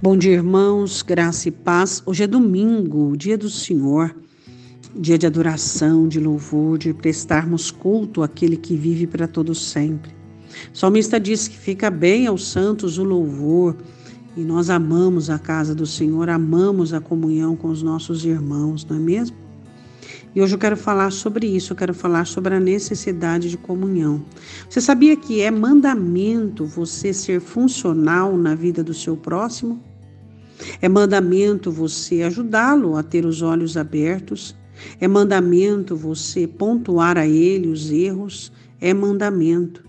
Bom dia, irmãos, graça e paz. Hoje é domingo, dia do Senhor, dia de adoração, de louvor, de prestarmos culto àquele que vive para todo sempre. O salmista diz que fica bem aos santos o louvor, e nós amamos a casa do Senhor, amamos a comunhão com os nossos irmãos, não é mesmo? E hoje eu quero falar sobre isso, eu quero falar sobre a necessidade de comunhão. Você sabia que é mandamento você ser funcional na vida do seu próximo? É mandamento você ajudá-lo a ter os olhos abertos. É mandamento você pontuar a ele os erros. É mandamento.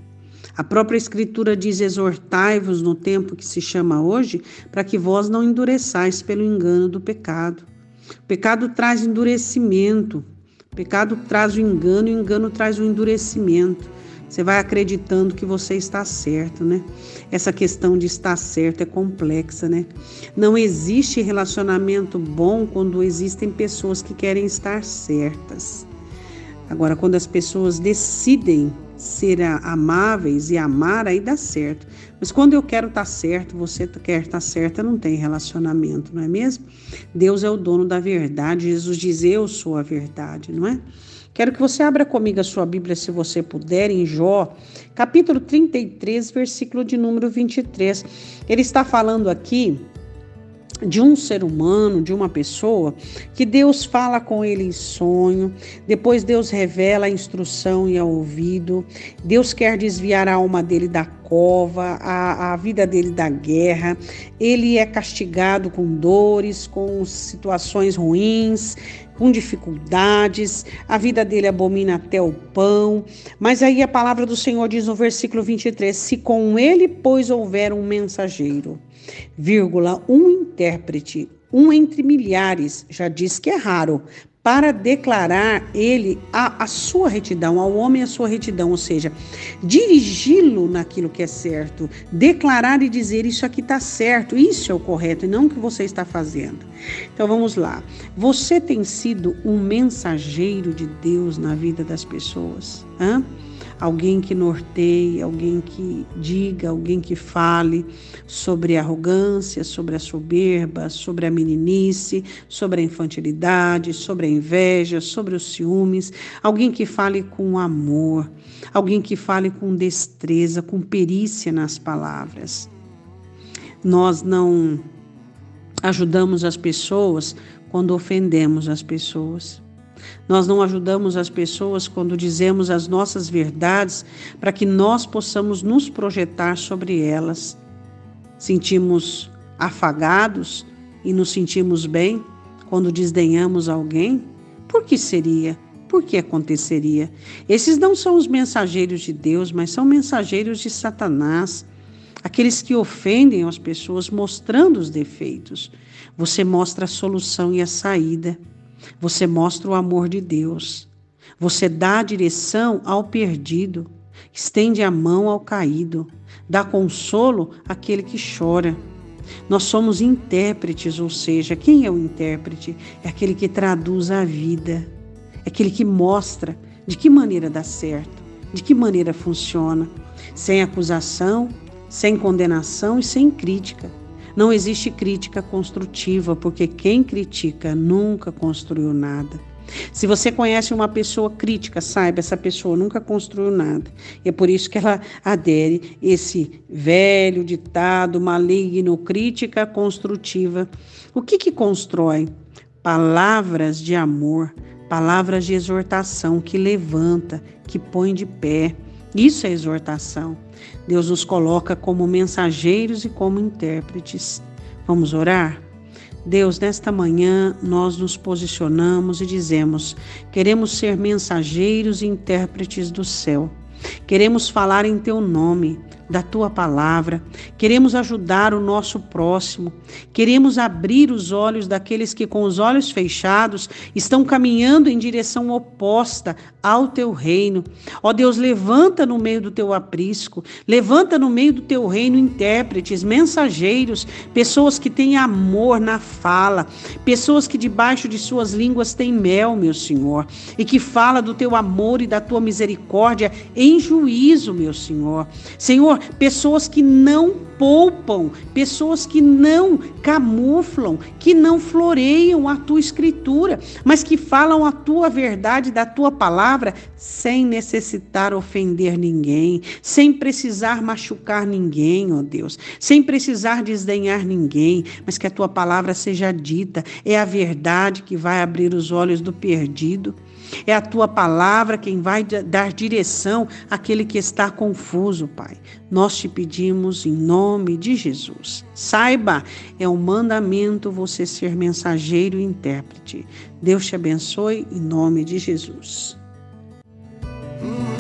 A própria Escritura diz: exortai-vos no tempo que se chama hoje, para que vós não endureçais pelo engano do pecado. O pecado traz endurecimento, o pecado traz o engano, e o engano traz o endurecimento. Você vai acreditando que você está certo, né? Essa questão de estar certo é complexa, né? Não existe relacionamento bom quando existem pessoas que querem estar certas. Agora, quando as pessoas decidem ser amáveis e amar, aí dá certo. Mas quando eu quero estar certo, você quer estar certa, não tem relacionamento, não é mesmo? Deus é o dono da verdade. Jesus diz: Eu sou a verdade, não é? Quero que você abra comigo a sua Bíblia, se você puder, em Jó, capítulo 33, versículo de número 23. Ele está falando aqui de um ser humano, de uma pessoa, que Deus fala com ele em sonho, depois Deus revela a instrução e ao ouvido, Deus quer desviar a alma dele da cova, a, a vida dele da guerra, ele é castigado com dores, com situações ruins, com dificuldades, a vida dele abomina até o pão. Mas aí a palavra do Senhor diz no versículo 23: Se com ele, pois, houver um mensageiro, vírgula, um intérprete, um entre milhares, já diz que é raro, para declarar ele a, a sua retidão, ao homem a sua retidão, ou seja, dirigi-lo naquilo que é certo, declarar e dizer isso aqui está certo, isso é o correto e não o que você está fazendo. Então vamos lá. Você tem sido um mensageiro de Deus na vida das pessoas? Hã? Alguém que norteie, alguém que diga, alguém que fale sobre a arrogância, sobre a soberba, sobre a meninice, sobre a infantilidade, sobre a inveja, sobre os ciúmes, alguém que fale com amor, alguém que fale com destreza, com perícia nas palavras. Nós não ajudamos as pessoas quando ofendemos as pessoas. Nós não ajudamos as pessoas quando dizemos as nossas verdades para que nós possamos nos projetar sobre elas. Sentimos afagados e nos sentimos bem quando desdenhamos alguém? Por que seria? Por que aconteceria? Esses não são os mensageiros de Deus, mas são mensageiros de Satanás. Aqueles que ofendem as pessoas mostrando os defeitos. Você mostra a solução e a saída. Você mostra o amor de Deus. Você dá a direção ao perdido, estende a mão ao caído, dá consolo àquele que chora. Nós somos intérpretes, ou seja, quem é o intérprete? É aquele que traduz a vida, é aquele que mostra de que maneira dá certo, de que maneira funciona, sem acusação, sem condenação e sem crítica. Não existe crítica construtiva, porque quem critica nunca construiu nada. Se você conhece uma pessoa crítica, saiba, essa pessoa nunca construiu nada. E é por isso que ela adere esse velho ditado maligno, crítica construtiva. O que que constrói? Palavras de amor, palavras de exortação que levanta, que põe de pé. Isso é exortação. Deus nos coloca como mensageiros e como intérpretes. Vamos orar? Deus, nesta manhã nós nos posicionamos e dizemos: queremos ser mensageiros e intérpretes do céu. Queremos falar em teu nome da tua palavra, queremos ajudar o nosso próximo, queremos abrir os olhos daqueles que, com os olhos fechados, estão caminhando em direção oposta ao teu reino. Ó Deus, levanta no meio do teu aprisco, levanta no meio do teu reino intérpretes, mensageiros, pessoas que têm amor na fala, pessoas que debaixo de suas línguas têm mel, meu Senhor, e que fala do teu amor e da tua misericórdia em juízo, meu Senhor. Senhor, Pessoas que não poupam, pessoas que não camuflam, que não floreiam a tua escritura, mas que falam a tua verdade da tua palavra sem necessitar ofender ninguém, sem precisar machucar ninguém, ó Deus, sem precisar desdenhar ninguém, mas que a tua palavra seja dita, é a verdade que vai abrir os olhos do perdido. É a tua palavra quem vai dar direção àquele que está confuso, Pai. Nós te pedimos em nome de Jesus. Saiba, é um mandamento você ser mensageiro e intérprete. Deus te abençoe em nome de Jesus. Hum.